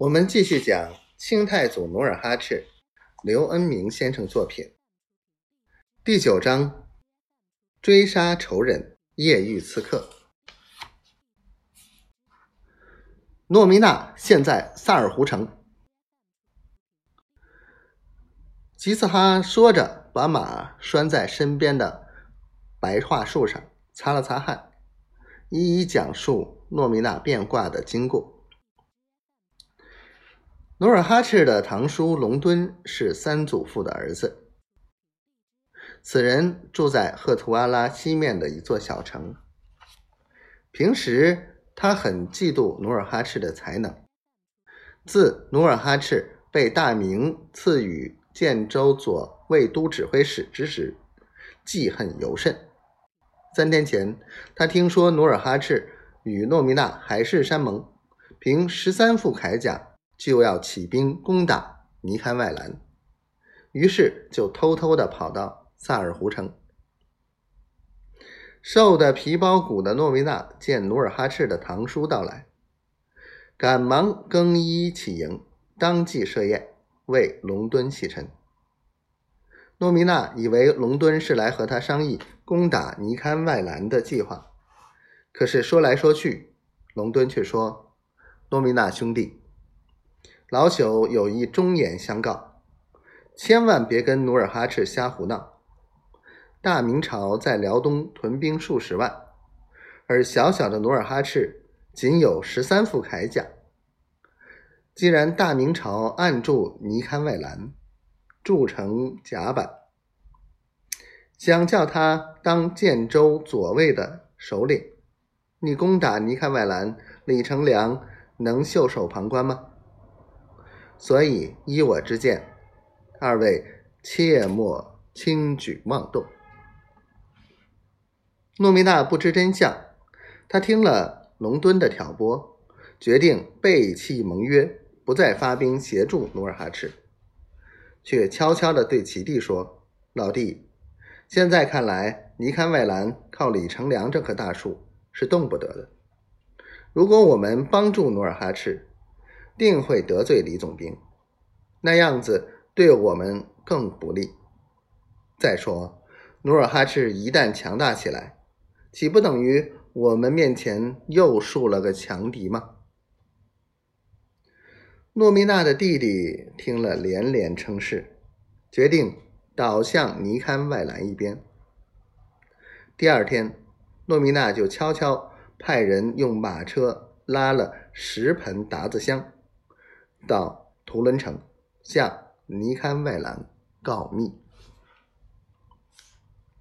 我们继续讲清太祖努尔哈赤，刘恩明先生作品第九章：追杀仇人，夜遇刺客。诺米娜现在萨尔湖城。吉斯哈说着，把马拴在身边的白桦树上，擦了擦汗，一一讲述诺米娜变卦的经过。努尔哈赤的堂叔隆敦是三祖父的儿子。此人住在赫图阿拉西面的一座小城。平时他很嫉妒努尔哈赤的才能。自努尔哈赤被大明赐予建州左卫都指挥使之时，记恨尤甚。三天前，他听说努尔哈赤与诺米娜海誓山盟，凭十三副铠甲。就要起兵攻打尼堪外兰，于是就偷偷的跑到萨尔湖城。瘦的皮包骨的诺维纳见努尔哈赤的堂叔到来，赶忙更衣起迎，当即设宴为隆敦洗尘。诺米娜以为隆敦是来和他商议攻打尼堪外兰的计划，可是说来说去，隆敦却说：“诺米娜兄弟。”老朽有一忠言相告，千万别跟努尔哈赤瞎胡闹。大明朝在辽东屯兵数十万，而小小的努尔哈赤仅有十三副铠甲。既然大明朝按住尼堪外兰，铸成甲板，想叫他当建州左卫的首领，你攻打尼堪外兰，李成梁能袖手旁观吗？所以，依我之见，二位切莫轻举妄动。诺米娜不知真相，他听了隆敦的挑拨，决定背弃盟约，不再发兵协助努尔哈赤，却悄悄地对其弟说：“老弟，现在看来，尼堪外兰靠李成梁这棵大树是动不得的。如果我们帮助努尔哈赤，”定会得罪李总兵，那样子对我们更不利。再说，努尔哈赤一旦强大起来，岂不等于我们面前又树了个强敌吗？诺米娜的弟弟听了连连称是，决定倒向尼堪外兰一边。第二天，诺米娜就悄悄派人用马车拉了十盆达子香。到图伦城向尼堪外兰告密。